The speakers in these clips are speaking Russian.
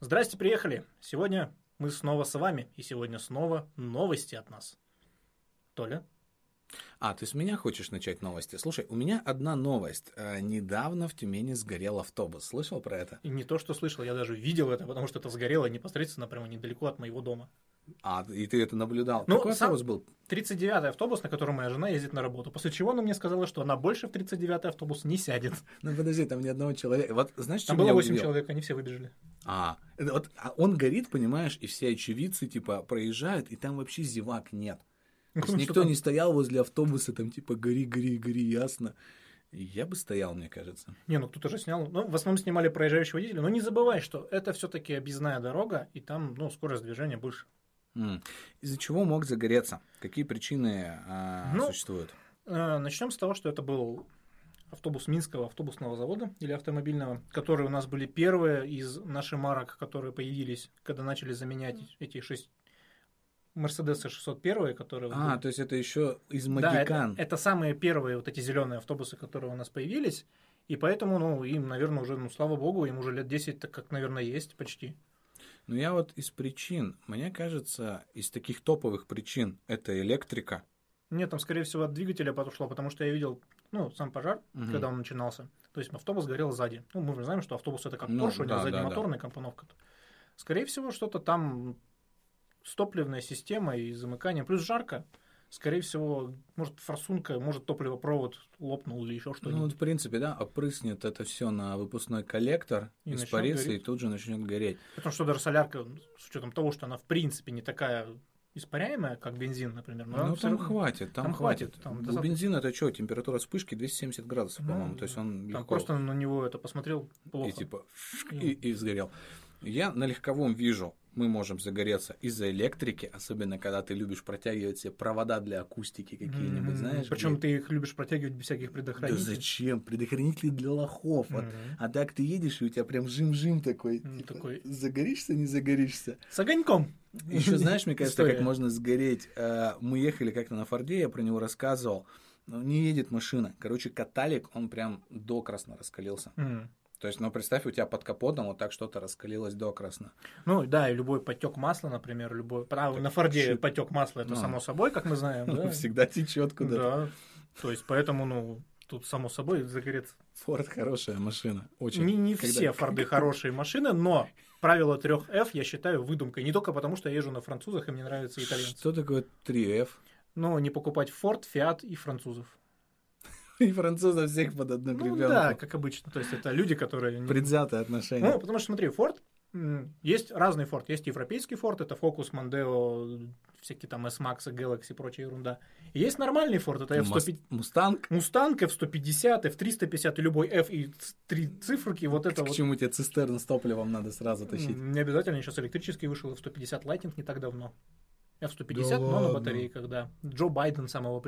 Здрасте, приехали. Сегодня мы снова с вами, и сегодня снова новости от нас. Толя? А, ты с меня хочешь начать новости? Слушай, у меня одна новость. Э, недавно в Тюмени сгорел автобус. Слышал про это? И не то, что слышал, я даже видел это, потому что это сгорело непосредственно прямо недалеко от моего дома. А, и ты это наблюдал? Ну, Какой сам- автобус был? 39-й автобус, на котором моя жена ездит на работу. После чего она мне сказала, что она больше в 39-й автобус не сядет. Ну, подожди, там ни одного человека. Вот знаешь, что Там было меня 8 удивило? человек, они все выбежали. А, вот а он горит, понимаешь, и все очевидцы, типа, проезжают, и там вообще зевак нет. То есть Ну, никто не стоял возле автобуса, там, типа, гори, гори, гори, ясно. Я бы стоял, мне кажется. Не, ну кто-то же снял. Ну, в основном снимали проезжающего водителя. Но не забывай, что это все-таки объездная дорога, и там, ну, скорость движения больше. Из-за чего мог загореться? Какие причины а, Ну, существуют? Начнем с того, что это был автобус Минского автобусного завода или автомобильного, которые у нас были первые из наших марок, которые появились, когда начали заменять эти шесть Мерседесы 601, которые... А, были. то есть это еще из Да, Магикан. это, это самые первые вот эти зеленые автобусы, которые у нас появились, и поэтому, ну, им, наверное, уже, ну, слава богу, им уже лет 10, так как, наверное, есть почти. Ну, я вот из причин, мне кажется, из таких топовых причин, это электрика. Нет, там, скорее всего, от двигателя подошло, потому что я видел, ну, сам пожар, Мгм. когда он начинался. То есть автобус горел сзади. Ну, мы же знаем, что автобус это как Ну, Porsche, у него да, сзади да, да. моторная компоновка. Скорее всего, что-то там с топливной системой и замыканием. Плюс жарко. Скорее всего, может, форсунка, может, топливопровод лопнул или еще Ну, что-нибудь. вот, в принципе, да, опрыснет это все на выпускной коллектор, И испарится и тут же начнет гореть. Потому что даже солярка, с учетом того, что она в принципе не такая испаряемая, как бензин, например. но Ну, там равно- хватит, там, там хватит. хватит, там У достаточно. бензина это что, температура вспышки 270 градусов, Ну, по-моему. То есть он Там легко просто на него это посмотрел плохо. и типа Ну. и, и сгорел. Я на легковом вижу, мы можем загореться из-за электрики, особенно когда ты любишь протягивать себе провода для акустики какие-нибудь, знаешь. Причем где- ты их любишь протягивать без всяких Да предохранителей. зачем? Предохранители для лохов. Вот. Мгм. А так ты едешь, и у тебя прям жим-жим такой. М, типа, такой. Загоришься, не загоришься. С огоньком. Еще знаешь, мне кажется, История. как можно сгореть. Э, Мы ехали как-то на Форде, я про него рассказывал. Но не едет машина. Короче, каталик, он прям докрасно раскалился. М. То есть, ну, представь, у тебя под капотом вот так что-то раскалилось докрасно. Ну да, и любой потек масла, например, любой. Правда, на Форде шит. потек масла это Ну. само собой, как мы знаем. Да. Всегда течет куда-то. Да. То есть поэтому, ну, тут само собой загореться. Форд хорошая машина. Очень. Не, не Когда- все Форды хорошие машины, но правило 3F я считаю выдумкой. Не только потому, что я езжу на французах, и мне нравятся итальянцы. Что такое 3F? Но не покупать Форд, Фиат и французов. И французов всех под одну Ну гребенку. да, как обычно. То есть это люди, которые... Предвзятые отношения. Ну, потому что, смотри, Форд, есть разный Форд. Есть европейский Форд, это Focus, Mondeo, всякие там S-Max, Galaxy и прочая ерунда. И есть нормальный Форд, это Мус- F-150. Мустанг? Мустанг, F-150, F-350 и любой F и три циферки, вот это К вот. чему тебе цистерн с топливом надо сразу тащить? Не обязательно, сейчас электрический вышел F-150 Lightning не так давно. F-150, Да но на ладно? батарейках, да. Джо Байден сам его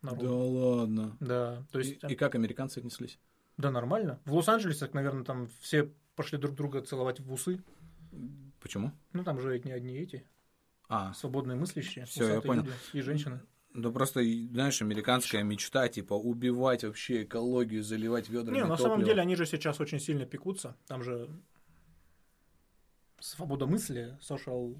презентовал. Да народу. ладно. Да, то И, есть, и как американцы отнеслись? да, нормально. В Лос-Анджелесе, наверное, там все пошли друг друга целовать в усы. Почему? Ну, там же не одни эти. А, свободные мыслящие, Всё, я понял. люди и женщины. да просто, и, знаешь, американская мечта, типа, убивать вообще экологию, заливать ведрами Не, на самом топлива. деле они же сейчас очень сильно пекутся. Там же свобода мысли, social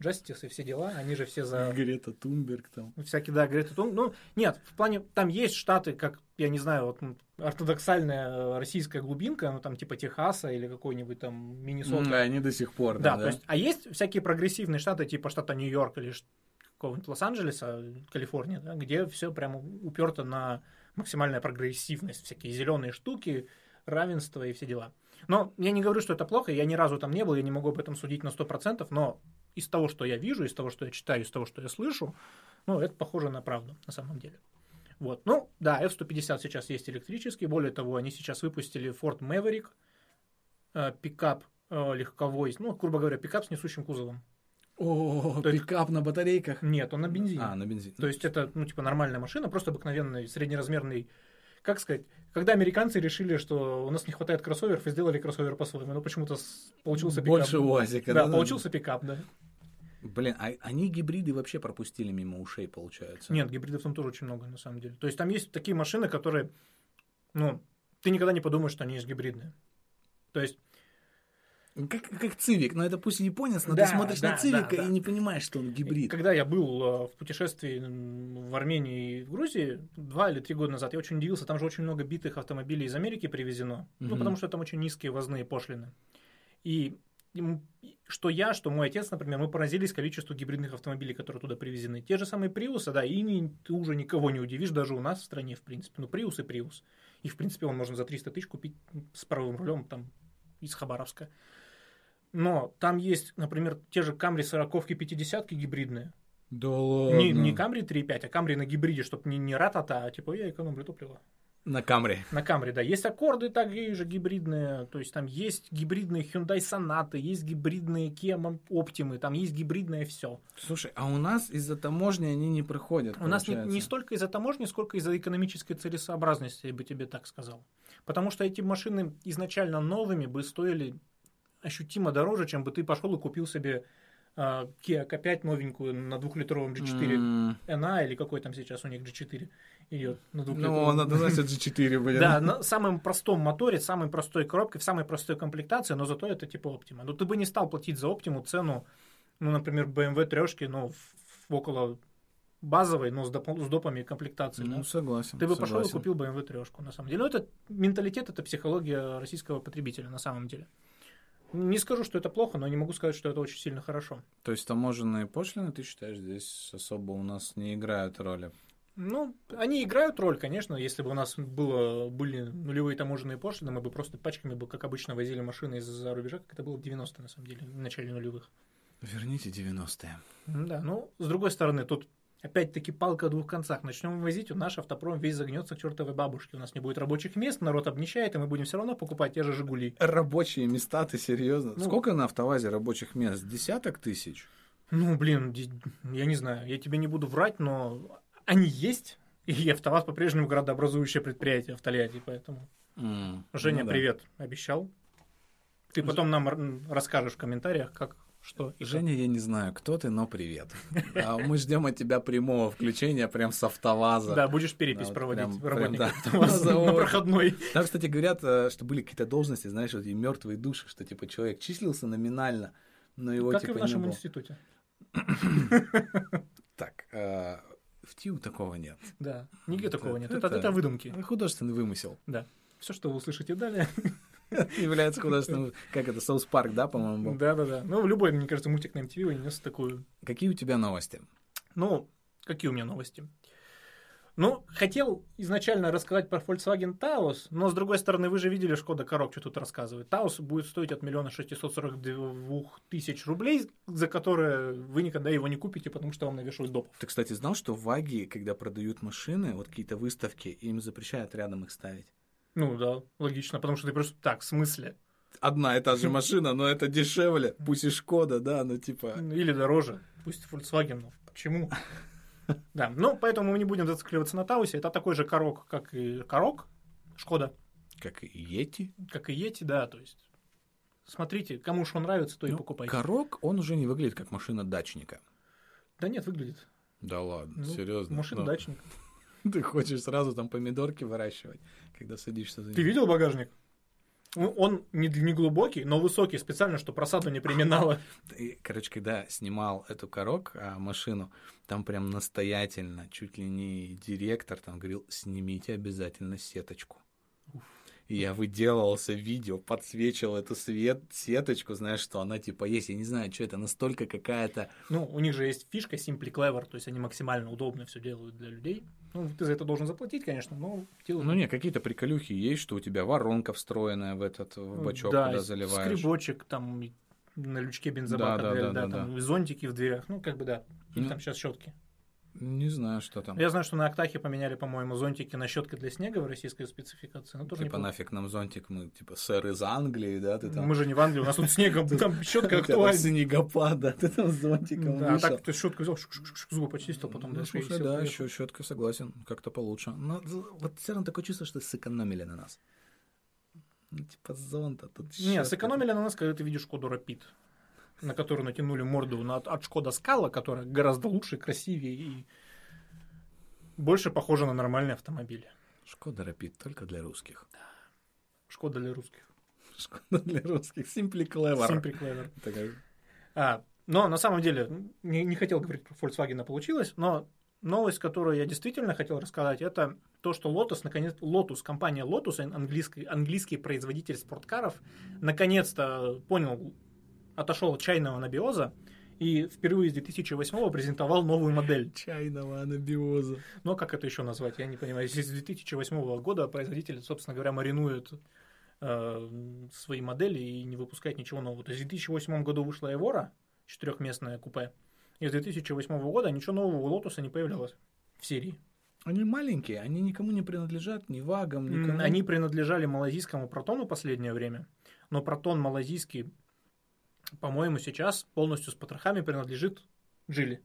justice и все дела, они же все за Грета Тунберг там. всякие, да, Грета Тун- Ну, нет, в плане, там есть штаты, как, я не знаю, вот ортодоксальная э, российская глубинка, ну, там, типа Техаса или какой-нибудь там Миннесота. М, они до сих пор, Да, да, то да? есть, а есть всякие прогрессивные штаты, типа штата Нью-Йорк или какого-нибудь Лос-Анджелеса, Калифорния, да, где все прямо уперто на максимальная прогрессивность, всякие зеленые штуки, равенство и все дела. Но я не говорю, что это плохо, я ни разу там не был, я не могу об этом судить на 100%, но из того, что я вижу, из того, что я читаю, из того, что я слышу, ну, это похоже на правду на самом деле. Вот. Ну, да, F-150 сейчас есть электрический, более того, они сейчас выпустили Ford Maverick, э, пикап э, легковой, ну, грубо говоря, пикап с несущим кузовом. О, То есть- пикап на батарейках. Нет, он на бензине. А, на бензин. То есть это, ну, типа, нормальная машина, просто обыкновенный среднеразмерный как сказать, когда американцы решили, что у нас не хватает кроссоверов, и сделали кроссовер по-своему, но почему-то с- получился пикап. Больше УАЗика. Да, получился пикап, да. Блин, а они гибриды вообще пропустили мимо ушей, получается. Нет, гибридов там тоже очень много, на самом деле. То есть там есть такие машины, которые, ну, ты никогда не подумаешь, что они есть гибридные. То есть Ну, Как, как Цивик, но это пусть японец, но Да, ты смотришь да, на Цивика да, да. и не понимаешь, что он гибрид. Когда я был э, в путешествии в Армении и в Грузии два или три года назад, я очень удивился, там же очень много битых автомобилей из Америки привезено, ну, Мгм. потому что там очень низкие ввозные пошлины. И что я, что мой отец, например, мы поразились количеству гибридных автомобилей, которые туда привезены. Те же самые Приусы, да, ими ты уже никого не удивишь, даже у нас в стране, в принципе. Ну, Приус и Приус. И, в принципе, он можно за 300 тысяч купить с правым рулем там из Хабаровска. Но там есть, например, те же Камри 40 50 гибридные. Да ладно. Не, не Камри 3.5, а Камри на гибриде, чтобы не, не ратата, а типа я экономлю топливо. На Камри. На Камри, да. Есть аккорды такие же гибридные, то есть там есть гибридные Hyundai Sonata, есть гибридные Kia Optima, там есть гибридное все. Слушай, а у нас из-за таможни они не проходят. У нас не, получается. не столько из-за таможни, сколько из-за экономической целесообразности, я бы тебе так сказал. Потому что эти машины изначально новыми бы стоили ощутимо дороже, чем бы ты пошел и купил себе а, Kia K5 новенькую на двухлитровом G4 М, NA или какой там сейчас у них G4 идет на. Ну, он однозначно G4 будет. Да, на самом простом моторе, самой простой коробке, в самой простой комплектации, но зато это типа Optima. Но ты бы не стал платить за Optima цену, ну, например, BMW трешки, ну, в- в около базовой, но с, доп- с допами комплектации. Ну, согласен. ты бы пошел и согласен. купил BMW трешку, на самом деле. Ну, это менталитет, это психология российского потребителя, на самом деле. Не скажу, что это плохо, но не могу сказать, что это очень сильно хорошо. То есть таможенные пошлины, ты считаешь, здесь особо у нас не играют роли? Ну, они играют роль, конечно. Если бы у нас было, были нулевые таможенные пошлины, мы бы просто пачками, бы, как обычно, возили машины из-за рубежа, как это было в 90-е, на самом деле, в начале нулевых. Верните 90-е. Да, ну, с другой стороны, тут опять-таки палка о двух концах. Начнем возить, у наш автопром весь загнется к чертовой бабушке. У нас не будет рабочих мест, народ обнищает, и мы будем все равно покупать те же «Жигули». Рабочие места, ты серьезно? Ну- Сколько на автовазе рабочих мест? Десяток тысяч? Ну, блин, я не знаю, я тебе не буду врать, но они есть, и «АвтоВАЗ» по-прежнему градообразующее предприятие в Тольятти, поэтому... М, Женя, ну да. привет, обещал. Ты потом нам расскажешь в комментариях, как, что и Женя, я не знаю, кто ты, но привет. А Мы ждем от тебя прямого включения прям с автоваза. как. Да, будешь перепись проводить да. «АвтоВАЗа» на проходной. Там, кстати, говорят, э, что были какие-то должности, знаешь, вот и мертвые души, что типа человек числился номинально, но его Как и типа в не нашем было. институте. Так, в ТИУ такого нет. Да, нигде такого нет. Это, это- это выдумки. Художественный вымысел. Все, что вы услышите далее. Является художественным... Как это, Соус Парк, да, по-моему? был? Да-да-да. Ну, любой, мне кажется, мультик на MTV нес такую. Какие у тебя новости? Ну, какие у меня новости? Ну, хотел изначально рассказать про Volkswagen Taos, но, с другой стороны, вы же видели, Шкода Корок, что тут рассказывает. Taos будет стоить от миллиона шестисот сорок двух тысяч рублей, за которые вы никогда его не купите, потому что вам навешивают допов. Ты, кстати, знал, что в Ваги, когда продают машины, вот какие-то выставки, им запрещают рядом их ставить? Ну да, логично, потому что ты просто так, в смысле? Одна и та же машина, но это дешевле, пусть и Шкода, да, но типа... Или дороже. Пусть Volkswagen, но почему? Да, ну, поэтому мы не будем зацикливаться на Таусе. Это такой же Корок, как и Корок, Шкода, Как и Йети. как и Ети, да, то есть... Смотрите, кому что нравится, то и Ну, покупайте. Корок, он уже не выглядит как машина дачника. Да нет, выглядит. Да ладно, Ну, серьезно. Машина Ну, дачник. Ты хочешь сразу там помидорки выращивать, когда садишься за Ты ним. видел багажник? Ну, Он не, не глубокий, но высокий, специально, чтобы просаду не приминало. Короче, когда снимал эту корок, а, машину, там прям настоятельно, чуть ли не директор там говорил, снимите обязательно сеточку. И я выделывался видео, подсвечивал эту свет, сеточку, знаешь, что она типа есть. Я не знаю, что это, настолько какая-то... Ну, у них же есть фишка Simply Clever, то есть они максимально удобно все делают для людей. Ну, ты за это должен заплатить, конечно, но делают. Ну, не, какие-то приколюхи есть, что у тебя воронка встроенная в этот в бачок, да, куда заливаешь. скребочек там на лючке бензобака, Да, да, для да, льда, да, там, да. зонтики в дверях, ну, как бы да. Или Ну, там сейчас щетки. Не знаю, что там. Я знаю, что на Актахе поменяли, по-моему, зонтики на щетки для снега в российской спецификации. Ну, тоже Типа нафиг нам зонтик, мы типа сэр из Англии, да, ты там... Мы же не в Англии, у нас тут снегом, там щетка актуальна. снегопад, да, ты там с зонтиком Да, так ты щетку взял, зубы почистил, потом Ну, дальше да, еще щетка, согласен, как-то получше. Но вот все равно такое чувство, что сэкономили на нас. Ну, типа зонт, а тут Не, сэкономили на нас, когда ты видишь Шкоду Rapid, на которую натянули морду на, от Шкода Скала, которая гораздо лучше, красивее и больше похожа на нормальный автомобиль. Шкода Рапид только для русских. Шкода для русских. Шкода для русских. Simply Clever. Simply Clever. Такая- А, но на самом деле, не, не хотел говорить про Volkswagen, а получилось, но новость, которую я действительно хотел рассказать, это то, что Lotus, наконец, Lotus, компания Lotus, английский, английский производитель спорткаров, наконец-то понял, отошел от чайного анабиоза и впервые с 2008 презентовал новую модель. Чайного анабиоза. Но как это еще назвать, я не понимаю. Если с 2008 года производитель, собственно говоря, маринует э, свои модели и не выпускает ничего нового. То есть в 2008 году вышла Evora, четырехместное купе, и с 2008 года ничего нового у Лотуса не появлялось в серии. Они маленькие, они никому не принадлежат, ни VAG ам, никому. Они принадлежали малазийскому протону последнее время, но протон малазийский, по-моему, сейчас полностью с потрохами принадлежит Джили.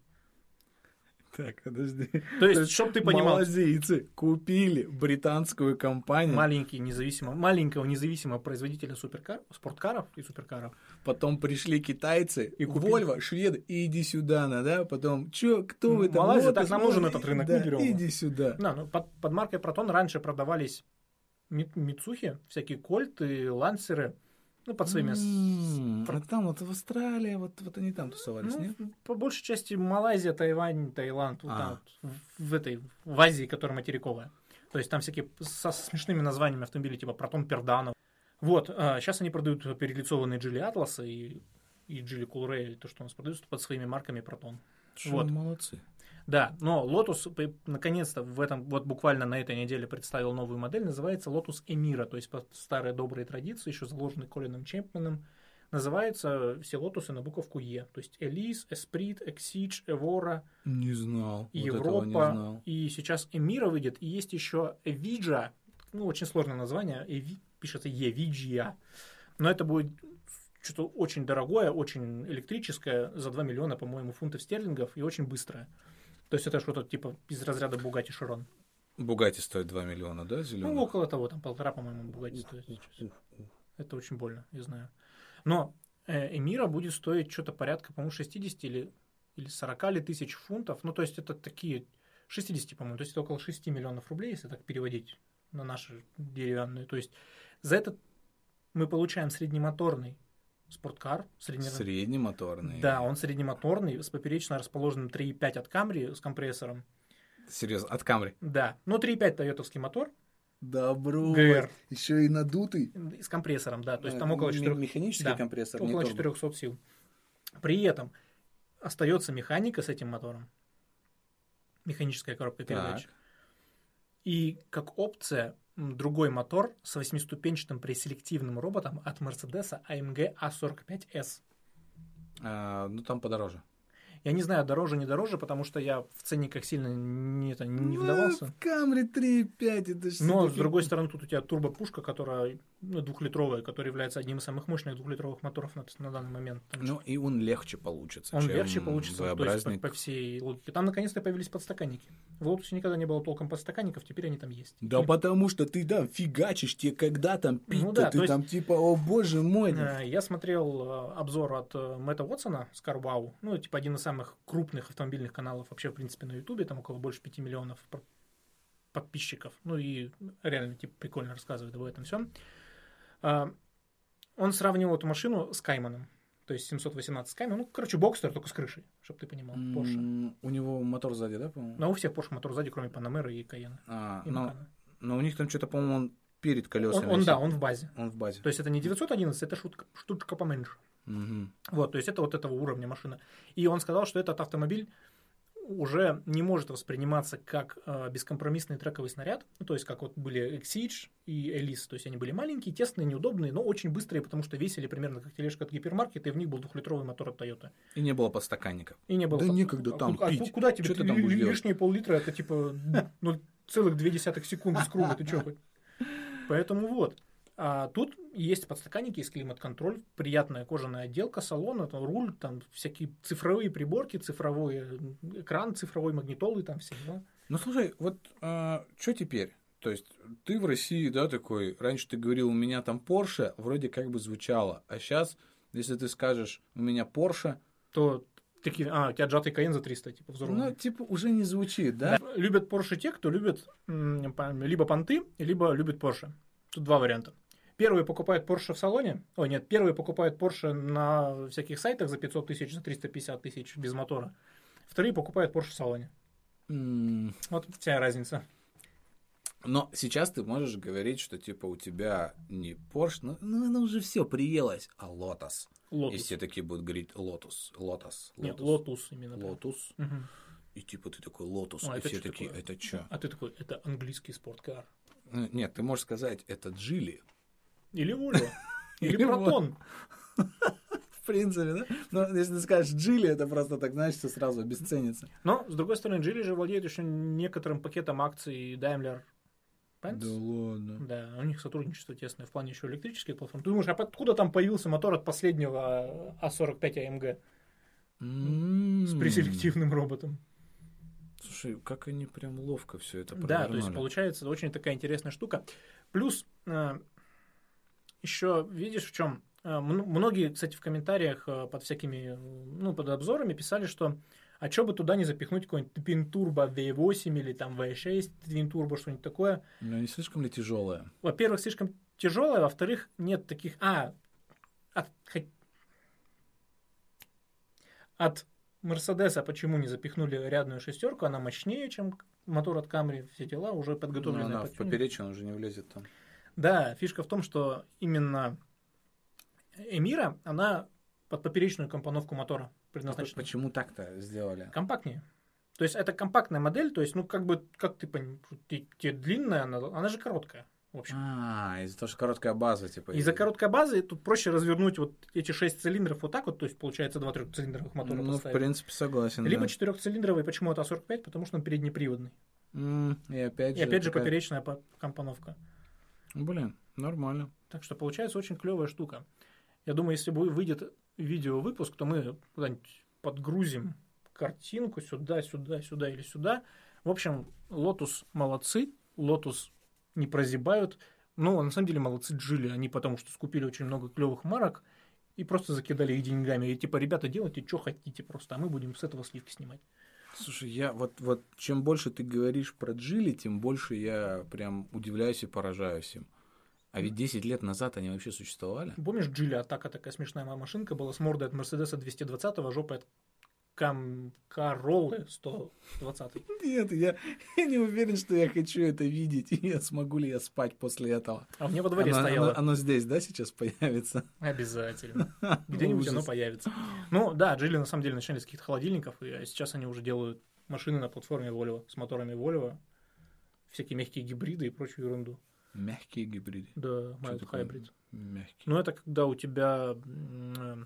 Так, подожди. То есть, чтобы ты понимал, Малазийцы купили британскую компанию, маленький независимого, маленького независимого производителя суперкар, спорткаров и суперкаров. потом пришли китайцы, И купили. Вольво, шведы, и иди сюда, на, да, потом, чё, кто вы там? Малайзия, Вот, так нам нужен этот рынок, да, мы берем иди сюда. Да, ну, под, под маркой Протон раньше продавались Ми- Мицухи, всякие кольты, лансеры, ну, под своими... А там вот в Австралии, вот, вот они там тусовались, Ну, нет? по большей части Малайзия, Тайвань, Таиланд, вот А. там вот, в, этой, в Азии, которая материковая. То есть там всякие со смешными названиями автомобилей, типа Протон Перданов. Вот, сейчас они продают перелицованные Джили Атласа и, и Джили Кулрей, то, что у нас продаются под своими марками Протон. Вот. молодцы. Да, но Lotus наконец-то в этом, вот буквально на этой неделе представил новую модель, называется Lotus Emira, то есть по старой доброй традиции, еще заложенной Колином Чемпменом. Называются все лотусы на буковку Е, то есть Elise, Esprit, Exige, Evora, Не знал, вот этого не Европа, знал. и сейчас Эмира выйдет, и есть еще Evija, ну, очень сложное название, Evi- пишется Evija, но это будет что-то очень дорогое, очень электрическое, за 2 миллиона, по-моему, фунтов стерлингов, и очень быстрое. То есть это что-то типа из разряда Bugatti Chiron. Бугати стоит 2 миллиона, да, Ну, зеленый? около того, там полтора, по-моему, Bugatti стоит сейчас. Это очень больно, я знаю. Но э, Эмира будет стоить что-то порядка, по-моему, 60 или, или 40 ли тысяч фунтов. Ну, то есть это такие 60, по-моему, то есть это около 6 миллионов рублей, если так переводить на наши деревянные. То есть за это мы получаем среднемоторный спорткар. Средне... Среднемоторный. Да, он среднемоторный, с поперечно расположенным 3,5 от Camry с компрессором. Серьезно, от Камри. Да, ну 3,5 тойотовский мотор Добро. ГР Еще и надутый. с компрессором, да, то есть Э, там около м- 4 Механический да, компрессор, около турбо. 400 сил. При этом остается механика с этим мотором, механическая коробка передач. Так. И как опция другой мотор с восьмиступенчатым преселективным роботом от Mercedes AMG A45S. А, ну, там подороже. Я не знаю, дороже, не дороже, потому что я в ценниках сильно не, это, не Ну, вдавался. в Камри 3,5, это ж Но, с другой стороны, тут у тебя турбопушка, которая двухлитровая, которая является одним из самых мощных двухлитровых моторов на, на данный момент. Ну, и он легче получится, Он легче получится, то есть по, V-образник. по всей логике. Там наконец-то появились подстаканники. В Лотусе никогда не было толком подстаканников, теперь они там есть. Да И, потому что ты там фигачишь, тебе когда там пить Ну да, ты то есть- там типа, о боже мой. да». э, Я смотрел э, обзор от э, Мэтта Уотсона с Carwow, ну, типа один из самых крупных автомобильных каналов вообще, в принципе, на Ютубе, там около больше 5 миллионов подписчиков. Ну и реально, типа, прикольно рассказывает об этом всем. Он сравнивал эту машину с Кайманом. То есть 718 Кайман. Ну, короче, Бокстер, только с крышей, чтобы ты понимал. Porsche. У него мотор сзади, да, по-моему? Но у всех Porsche мотор сзади, кроме Панамера и Каена. А, И но, Макана. но у них там что-то, по-моему, он перед колесами. Он, он, да, он в базе. Он в базе. То есть это не 911, это шутка, штучка поменьше. Мгм. Вот, то есть это вот этого уровня машина. И он сказал, что этот автомобиль уже не может восприниматься как э, бескомпромиссный трековый снаряд, ну, то есть как вот были Exige и Elise, то есть они были маленькие, тесные, неудобные, но очень быстрые, потому что весили примерно как тележка от гипермаркета, и в них был двухлитровый мотор от Toyota. И не было подстаканников. И не было... Да под- некогда а там а пить. куда тебе ты там будешь ли- делать? лишние пол-литра, это типа 0,2 секунды с круга, ты чё хоть? Поэтому вот. А тут есть подстаканники, есть климат-контроль, приятная кожаная отделка салона, там руль, там всякие цифровые приборки, цифровой э, экран, цифровой магнитолы, там все дела. Ну, слушай, вот что теперь? То есть ты в России, да, такой, раньше ты говорил, у меня там Porsche, вроде как бы звучало, а сейчас, если ты скажешь, у меня Porsche, То такие, а, у тебя отжатый Каен за 300, типа, ну, взорванный. типа, уже не звучит, да? Да. Любят Porsche те, кто любит либо понты, либо любит Porsche. Тут два варианта. первые покупают Porsche в салоне, ой, нет, первые покупают Porsche на всяких сайтах за 500 тысяч, за 350 тысяч без мотора. Вторые покупают Porsche в салоне. М, Вот вся разница. Но сейчас ты можешь говорить, что типа у тебя не Porsche, ну, ну уже все приелось, а Lotus. И Lotus. все такие будут говорить Lotus, Lotus, Нет, Lotus, Lotus именно. Lotus. Мгм. И типа ты такой Lotus, А, и все такие, такое? это что? А ты такой, это английский спорткар. Нет, ты можешь сказать, это Джили. Или Volvo. Или Протон. В принципе, да? Но если ты скажешь Джили, это просто так, знаешь, что сразу обесценится. Но, с другой стороны, Geely же владеет еще некоторым пакетом акций Daimler Benz. Да ладно. Да, у них сотрудничество тесное в плане еще электрических платформ. Ты думаешь, а откуда там появился мотор от последнего А45 AMG М. с преселективным роботом? Слушай, как они прям ловко все это Да, то есть провернули. получается очень такая интересная штука. Плюс еще видишь в чем? Многие, кстати, в комментариях э, под всякими, э, ну, под обзорами писали, что а что бы туда не запихнуть какой-нибудь Twin Turbo V8 или там V6 Twin Turbo, что-нибудь такое. Ну, не слишком ли тяжелое? Во-первых, слишком тяжелое, во-вторых, нет таких... А, от, от Мерседеса почему не запихнули рядную шестерку? Она мощнее, чем мотор от Камри, все дела уже Ну, подготовлены. она под в поперечину уже не влезет там. Да, фишка в том, что именно Эмира, она под поперечную компоновку мотора предназначена. Почему так-то сделали? Компактнее. То есть это компактная модель, то есть, ну, как бы, как ты понимаешь, тебе длинная, она, она же короткая, в общем. А, из-за того, что короткая база, типа. Из-за короткой базы тут проще развернуть вот эти шесть цилиндров вот так вот, то есть получается два трехцилиндровых мотора Ну, в поставить. принципе, согласен. Либо да. четырехцилиндровый, почему это А45, потому что он переднеприводный. М, И опять же. И опять же такая- поперечная по- компоновка. Блин, нормально. Так что получается очень клевая штука. Я думаю, если будет выйдет видеовыпуск, то мы куда-нибудь подгрузим картинку сюда, сюда, сюда или сюда. В общем, Lotus молодцы, Lotus не прозябают. Но на самом деле молодцы Джили, они потому что скупили очень много клевых марок и просто закидали их деньгами. И типа, ребята, делайте, что хотите просто, а мы будем с этого сливки снимать. Слушай, я вот, вот чем больше ты говоришь про Джили, тем больше я прям удивляюсь и поражаюсь им. А ведь 10 лет назад они вообще существовали. Помнишь, Джили Атака такая смешная машинка была с мордой от Мерседеса 220, жопой от Кам... Короллы 120. Нет, я, я не уверен, что я хочу это видеть, и я смогу ли я спать после этого. А меня во дворе оно, стояло. оно- оно здесь, да, сейчас появится? Обязательно. Где-нибудь оно появится. Ну да, Джили на самом деле начали с каких-то холодильников, и сейчас они уже делают машины на платформе Volvo с моторами Volvo, всякие мягкие гибриды и прочую ерунду. Мягкие гибриды. Да, mild hybrid. Мягкие. Ну это когда у тебя э,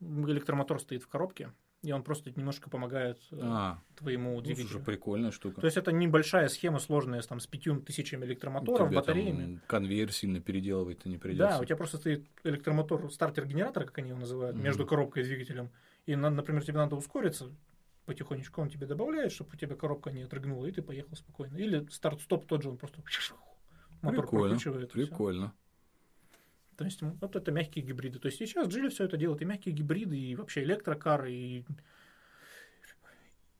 электромотор стоит в коробке, и он просто немножко помогает э, А, твоему ну, двигателю. слушай, прикольная штука. То есть это небольшая схема сложная с, там, с пятью тысячами электромоторов, Тебе батареями. там конвейер сильно переделывать-то не придется. Да, у тебя просто стоит электромотор, стартер генератора, как они его называют, Мгм. между коробкой и двигателем. И, на- например, тебе надо ускориться, потихонечку он тебе добавляет, чтобы у тебя коробка не отрыгнула, и ты поехал спокойно. Или старт-стоп тот же, он просто мотор Прикольно, всё. Прикольно. То есть вот это мягкие гибриды. То есть сейчас Джили все это делает, и мягкие гибриды, и вообще электрокары, и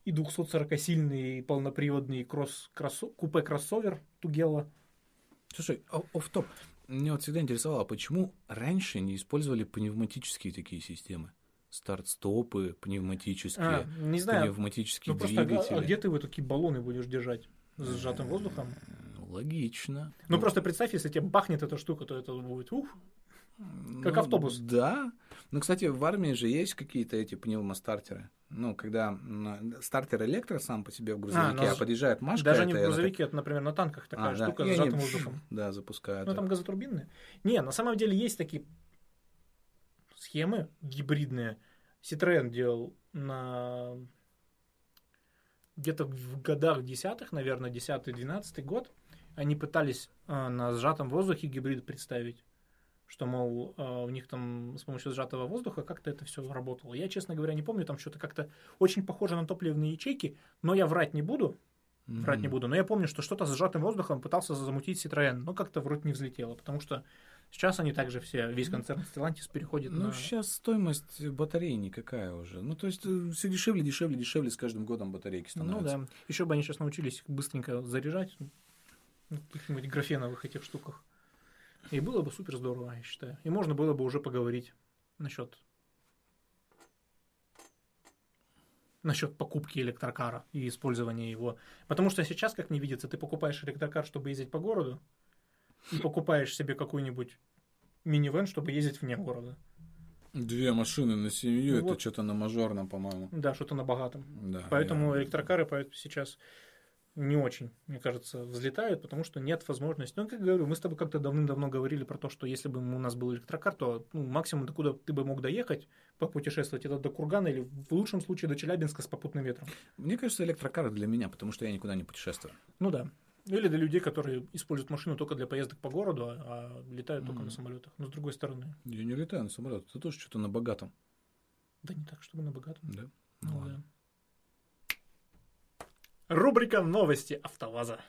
и 240-сильный, и полноприводный кросс, кроссо, купе-кроссовер Тугела. Слушай, о- офф-топ. Меня вот всегда интересовало, почему раньше не использовали пневматические такие системы? Старт-стопы, пневматические, А, не знаю, пневматические ну просто а- двигатели. а где ты вот такие баллоны будешь держать с сжатым воздухом? Ну, Логично. Ну, просто представь, если тебе бахнет эта штука, то это будет ух. как автобус. Да. Ну, кстати, в армии же есть какие-то эти пневмостартеры. Ну, когда стартер электро сам по себе в грузовике, а, с- подъезжает Машка. Даже не в грузовике, это, например, на танках так- такая А, да. штука И с они сжатым воздухом. Да, запускают. Ну, там газотурбинные. Не, на самом деле есть такие схемы гибридные. Citroёn делал на где-то в годах десятых, наверное, 10-12 год, они пытались э, на сжатом воздухе гибрид представить, что, мол, э, у них там с помощью сжатого воздуха как-то это все работало. Я, честно говоря, не помню, там что-то как-то очень похоже на топливные ячейки, но я врать не буду, врать не Мгм. буду. Но я помню, что что-то с сжатым воздухом пытался замутить Citroёn, но как-то вроде не взлетело, потому что сейчас они также все, весь концерн Stellantis переходит Ну, на... сейчас стоимость батареи никакая уже. Ну, то есть, все дешевле, дешевле, дешевле с каждым годом батарейки Ну становятся. да, еще бы они сейчас научились их быстренько заряжать ну, в каких-нибудь графеновых этих штуках. И было бы супер здорово, я считаю. И можно было бы уже поговорить насчет насчет покупки электрокара и использования его. Потому что сейчас, как мне видится, ты покупаешь электрокар, чтобы ездить по городу, и покупаешь себе какую-нибудь минивэн, чтобы ездить вне города. Две машины на семью, Ну это вот. что-то на мажорном, по-моему. Да, что-то на богатом. Да, Поэтому я- электрокары сейчас не очень, мне кажется, взлетают, потому что нет возможности. Ну, как говорю, мы с тобой как-то давным-давно говорили про то, что если бы у нас был электрокар, то ну, максимум, до куда ты бы мог доехать, попутешествовать, это до Кургана или в лучшем случае до Челябинска с попутным ветром. Мне кажется, электрокары для меня, потому что я никуда не путешествую. Ну да. Или для людей, которые используют машину только для поездок по городу, а а летают только Мгм. на самолетах. Но с другой стороны, Я не летаю на самолет, это тоже что-то на богатом. да не так, чтобы на богатом. Да? Ну Ну да. Рубрика новости АвтоВАЗа.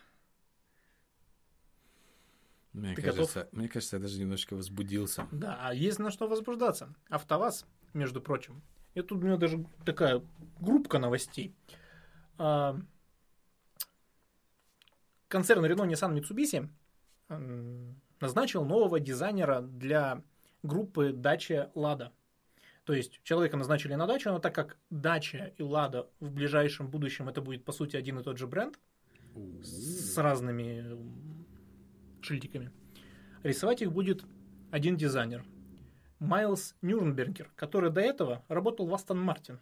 Мне Ты кажется, мне кажется, я даже немножко возбудился. Да, а есть на что возбуждаться. АвтоВАЗ, между прочим. И тут у меня даже такая группка новостей. А, Концерн Renault Nissan Mitsubishi назначил нового дизайнера для группы Dacia Lada. То есть человека назначили на дачу, но так как Dacia и Lada в ближайшем будущем это будет по сути один и тот же бренд с разными шильдиками, рисовать их будет один дизайнер. Майлз Нюрнбергер, который до этого работал в Астон Мартин.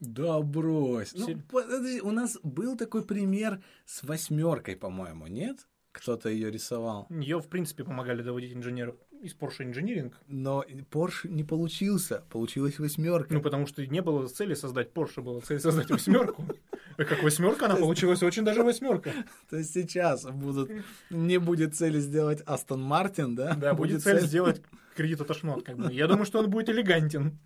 Да брось. Ну, подожди, у нас был такой пример с восьмеркой, по-моему, нет? Кто-то ее рисовал. Ее, в принципе, помогали доводить инженеры из Porsche Engineering. Но Porsche не получился. Получилась восьмерка. Ну, потому что не было цели создать Porsche, была цель создать восьмерку. Как восьмерка, она получилась очень даже восьмерка. То есть сейчас будут, не будет цели сделать Астон Мартин, да? Да, будет цель сделать кредит от шмот, как бы. Я думаю, что он будет элегантен.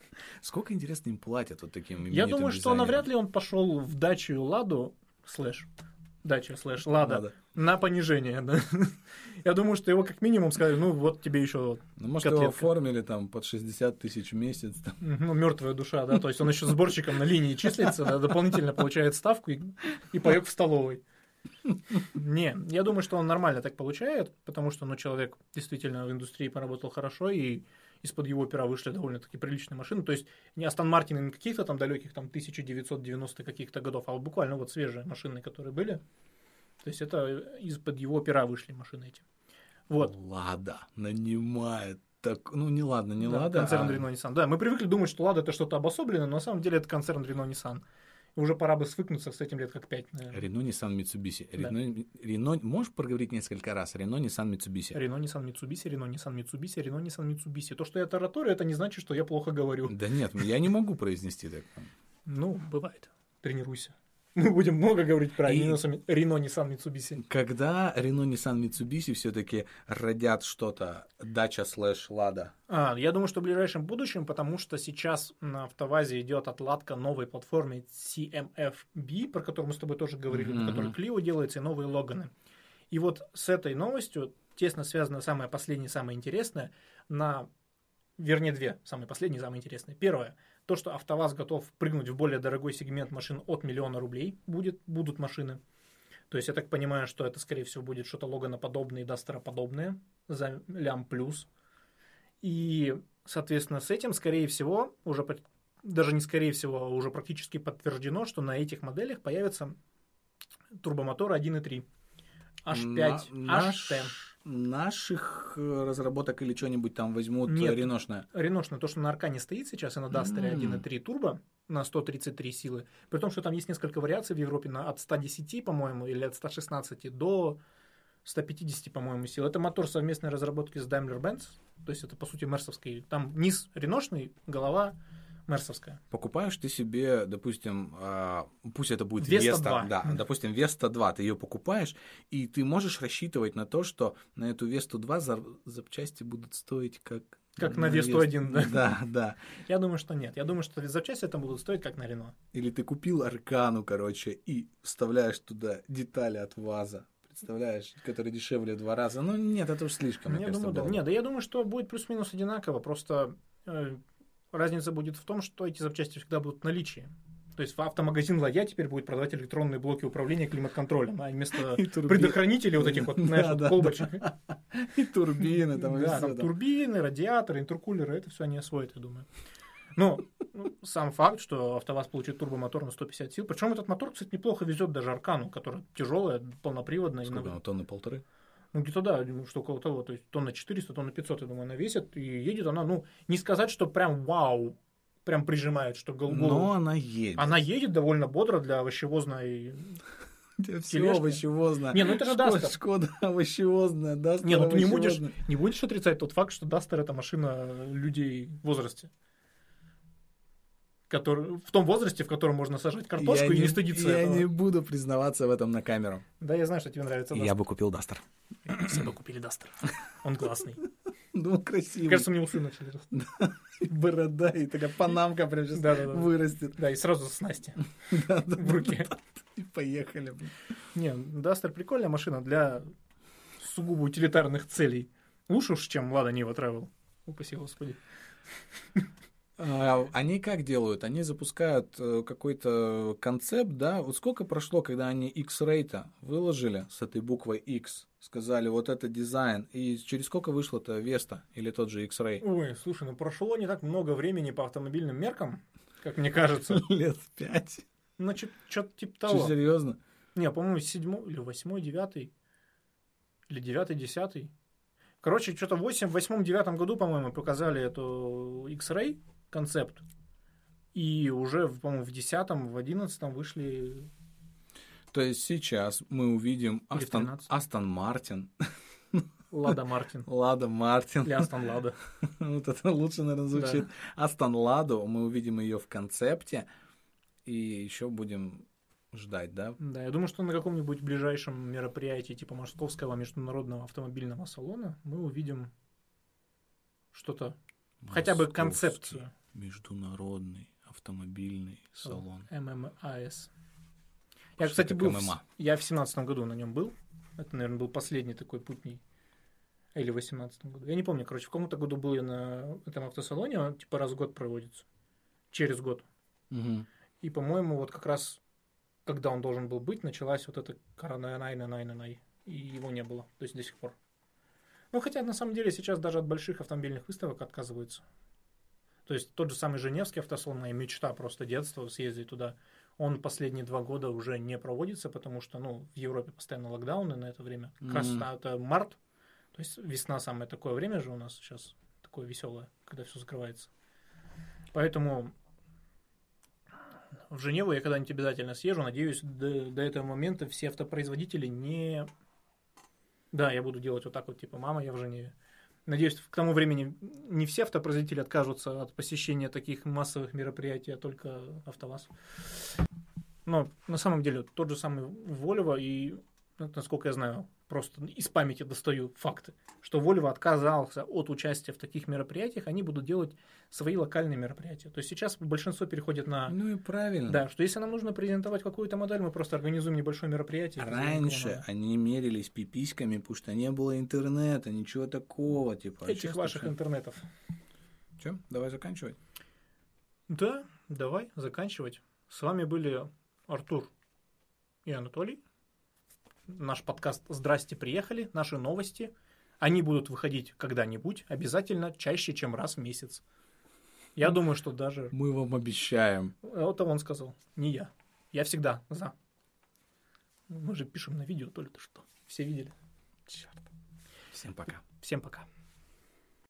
Сколько, интересно, им платят вот таким Я думаю, что навряд ли он пошел в дачу Ладу, слэш, дача, слэш, Лада, Надо. на понижение, да. Я думаю, что его как минимум сказали, ну, вот тебе еще Ну, может, его котлетка. оформили там под 60 тысяч в месяц. там. ну, мертвая душа, да, то есть он еще сборщиком на линии числится, да, дополнительно получает ставку и, и поек в столовой. Не, я думаю, что он нормально так получает, потому что, ну, человек действительно в индустрии поработал хорошо, и из-под его пера вышли довольно-таки приличные машины. То есть не Астон Мартин не каких-то там далеких, там, 1990 каких-то годов, а буквально вот свежие машины, которые были. То есть это из-под его пера вышли машины эти. Вот. Лада нанимает так, ну не ладно, не Да, Лада, Концерн а- Renault Nissan. Да, мы привыкли думать, что Лада это что-то обособленное, но на самом деле это концерн Renault Nissan. Уже пора бы свыкнуться с этим лет как пять, наверное. Рено, Nissan, Mitsubishi. Да. Рено, Рено, можешь проговорить несколько раз? Рено, Nissan, Mitsubishi. Renault Nissan Mitsubishi, Renault Nissan Mitsubishi, Renault Nissan Mitsubishi. То, что я тараторю, это не значит, что я плохо говорю. Да нет, я не могу произнести так. Ну, бывает. Тренируйся. Мы будем много говорить про И- Renault Nissan Mitsubishi. Когда Рено, Nissan, Mitsubishi все-таки родят что-то дача слэш Лада? А, я думаю, что в ближайшем будущем, потому что сейчас на автовазе идет отладка новой платформы CMFB, про которую мы с тобой тоже говорили, Мгм. по которой Clio делается, и новые Логаны. И вот с этой новостью тесно связано самое последнее, самое интересное, на вернее, две самые последние, самые интересные. Первое, то, что АвтоВАЗ готов прыгнуть в более дорогой сегмент машин от миллиона рублей, будет, будут машины. То есть я так понимаю, что это, скорее всего, будет что-то Логана-подобное и Дастера-подобное за лям плюс. И, соответственно, с этим, скорее всего, уже даже не скорее всего, а уже практически подтверждено, что на этих моделях появится турбомотор 1.3. H5, На- HT. наш- Наших э, разработок или что-нибудь там возьмут Нет. э, реношное? Реношное, то, что на Аркане стоит сейчас, и на Дастере М. 1.3 турбо на 133 силы. При том, что там есть несколько вариаций в Европе на, от 110, по-моему, или от 116 до 150, по-моему, сил. Это мотор совместной разработки с Daimler-Benz. То есть это, по сути, мерсовский. Там низ реношный, голова мерсовская. Покупаешь ты себе, допустим, а, пусть это будет Веста Веста, 2. да, допустим, Веста 2, ты ее покупаешь, и ты можешь рассчитывать на то, что на эту Весту 2 за- запчасти будут стоить как... Как на Весту 1, да? Да, да. Я думаю, что нет. Я думаю, что запчасти это будут стоить как на Рено. Или ты купил Аркану, короче, и вставляешь туда детали от ВАЗа, представляешь, которые дешевле в два раза. Ну нет, это уж слишком, мне Я кажется, думаю, да. было. Нет, да я думаю, что будет плюс-минус одинаково. Просто э, разница будет в том, что эти запчасти всегда будут в наличии. То есть автомагазин Ладья теперь будет продавать электронные блоки управления климат-контролем, а вместо предохранителей вот этих вот, знаешь, Да, вот да, колбочек. И турбины там, Да, там турбины, радиаторы, интеркулеры, это все они освоят, я думаю. Ну, ну, сам факт, что АвтоВАЗ получит турбомотор на 150 сил. Причем этот мотор, кстати, неплохо везет даже Аркану, которая тяжелая, полноприводная. Сколько на- тонны полторы? Ну, где-то да, думаю, что около того. То есть тонна 400, тонна 500, я думаю, она весит. И едет она, ну, не сказать, что прям вау, прям прижимает, что гол- Но голову. она едет. Она едет довольно бодро для овощевозной. Все овощевозное. Не, ну это же Шкода- Дастер. Шкода овощевозная, Дастер Не, ну ты не будешь, не будешь отрицать тот факт, что Дастер это машина людей в возрасте. Который, в том возрасте, в котором можно сажать картошку Я и не, стыдиться Я этого. не буду признаваться в этом на камеру. Да, я знаю, что тебе нравится Я бы купил Дастер. Дастер. Все бы купили Дастер. Он классный. Ну, красивый. Кажется, мне усы начали расти. Борода и такая панамка прям сейчас вырастет. Да, и сразу снасти Да, да, в руке. И поехали. Не, Дастер прикольная машина для сугубо утилитарных целей. Лучше уж, чем Лада Нива Travel. Упаси господи. А, Они как делают? Они запускают э, какой-то концепт, да? Вот сколько прошло, когда они X-Rate выложили с этой буквой X? Сказали, вот это дизайн. И через сколько вышло-то Веста или тот же X-Ray? Ой, слушай, ну прошло не так много времени по автомобильным меркам, как мне кажется. Лет пять. Ну, что-то типа Что, того. серьезно? Не, по-моему, седьмой или восьмой, девятый. Или девятый, десятый. Короче, что-то в восемь- в восьмом-девятом году, по-моему, показали эту X-Ray концепт. И уже, по-моему, в десятом, в одиннадцатом вышли... То есть сейчас мы увидим Астон, 13. Астон Мартин, Лада Мартин. Лада Мартин. Или Астон Лада. Вот это лучше, наверное, звучит. Астон Ладу, мы увидим ее в концепте. И еще будем ждать, да? Да, я думаю, что на каком-нибудь ближайшем мероприятии типа Московского международного автомобильного салона мы увидим что-то, хотя бы концепцию. Международный автомобильный салон. ММАС. Я, Что кстати, был, в, ММА? я в семнадцатом году на нем был. Это, наверное, был последний такой путний. Или в 18 году. Я не помню, короче, в каком-то году был я на этом автосалоне, он типа раз в год проводится. Через год. Мгм. И, по-моему, вот как раз, когда он должен был быть, началась вот эта коронай-най-най-най. И его не было. То есть до сих пор. Ну, хотя, на самом деле, сейчас даже от больших автомобильных выставок отказываются. То есть тот же самый Женевский автосалон, моя мечта просто детства съездить туда. Он последние два года уже не проводится, потому что, ну, в Европе постоянно локдауны на это время. Как раз та- это март, то есть весна самое такое время же у нас сейчас, такое веселое, когда все закрывается. Поэтому в Женеву я когда-нибудь обязательно съезжу. Надеюсь, до, до этого момента все автопроизводители не... Да, я буду делать вот так вот, типа, мама, я в Женеве. Надеюсь, к тому времени не все автопроизводители откажутся от посещения таких массовых мероприятий, а только АвтоВАЗ. Но на самом деле тот же самый Volvo и, ну, насколько я знаю, просто из памяти достаю факты, что Volvo отказался от участия в таких мероприятиях, они будут делать свои локальные мероприятия. То есть сейчас большинство переходит на... Ну и правильно. Да, что если нам нужно презентовать какую-то модель, мы просто организуем небольшое мероприятие. Раньше Никому они мерились пиписьками, потому что не было интернета, ничего такого, типа. надо. Этих ваших интернетов. Че? Давай заканчивать. Да, давай заканчивать. С вами были Артур и Анатолий. Наш подкаст «Здрасте, приехали», наши новости. Они будут выходить когда-нибудь, обязательно чаще, чем раз в месяц. Я думаю, что даже... Мы вам обещаем. Это он сказал, не я. Я всегда за. Мы же пишем на видео, то ли ты что. Все видели? Черт. Всем пока. Всем пока.